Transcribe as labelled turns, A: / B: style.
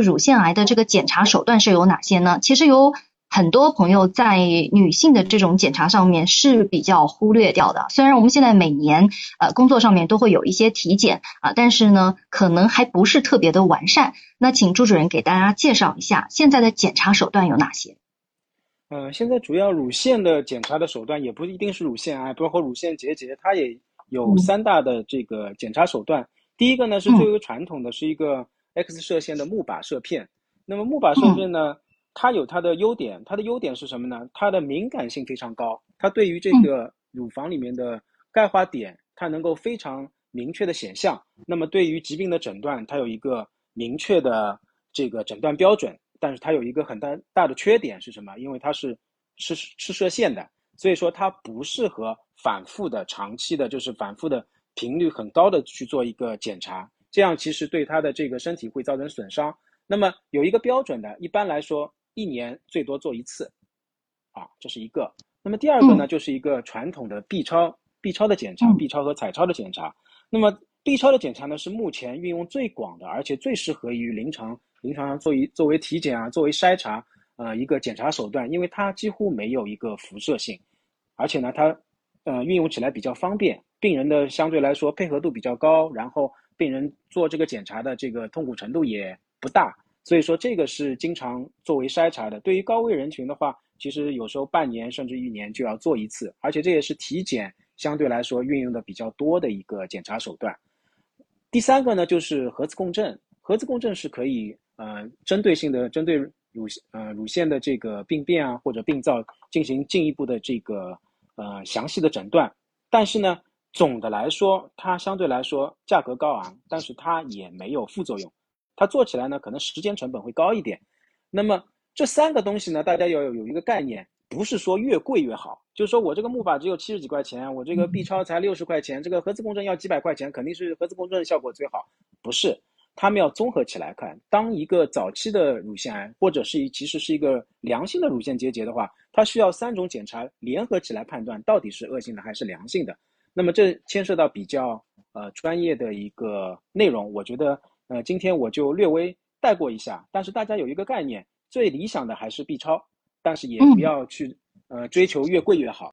A: 乳腺癌的这个检查手段是有哪些呢？其实有很多朋友在女性的这种检查上面是比较忽略掉的。虽然我们现在每年呃工作上面都会有一些体检啊，但是呢可能还不是特别的完善。那请朱主任给大家介绍一下现在的检查手段有哪些？
B: 呃，现在主要乳腺的检查的手段也不一定是乳腺癌，包括乳腺结节，它也有三大的这个检查手段。第一个呢是最为传统的，是一个 X 射线的钼靶射片。那么钼靶射片呢，它有它的优点，它的优点是什么呢？它的敏感性非常高，它对于这个乳房里面的钙化点，它能够非常明确的显像。那么对于疾病的诊断，它有一个明确的这个诊断标准。但是它有一个很大大的缺点是什么？因为它是是是射线的，所以说它不适合反复的、长期的，就是反复的频率很高的去做一个检查，这样其实对他的这个身体会造成损伤。那么有一个标准的，一般来说一年最多做一次，啊，这是一个。那么第二个呢，就是一个传统的 B 超 B 超的检查，B 超和彩超的检查。那么 B 超的检查呢，是目前运用最广的，而且最适合于临床。临床上作为作为体检啊，作为筛查，呃，一个检查手段，因为它几乎没有一个辐射性，而且呢，它，呃，运用起来比较方便，病人的相对来说配合度比较高，然后病人做这个检查的这个痛苦程度也不大，所以说这个是经常作为筛查的。对于高危人群的话，其实有时候半年甚至一年就要做一次，而且这也是体检相对来说运用的比较多的一个检查手段。第三个呢，就是核磁共振，核磁共振是可以。呃，针对性的针对乳呃乳腺的这个病变啊或者病灶进行进一步的这个呃详细的诊断，但是呢，总的来说它相对来说价格高昂，但是它也没有副作用，它做起来呢可能时间成本会高一点。那么这三个东西呢，大家要有有一个概念，不是说越贵越好，就是说我这个木靶只有七十几块钱，我这个 B 超才六十块钱，这个核磁共振要几百块钱，肯定是核磁共振效果最好，不是。他们要综合起来看，当一个早期的乳腺癌，或者是其实是一个良性的乳腺结节的话，它需要三种检查联合起来判断到底是恶性的还是良性的。那么这牵涉到比较呃专业的一个内容，我觉得呃今天我就略微带过一下，但是大家有一个概念，最理想的还是 B 超，但是也不要去呃追求越贵越好。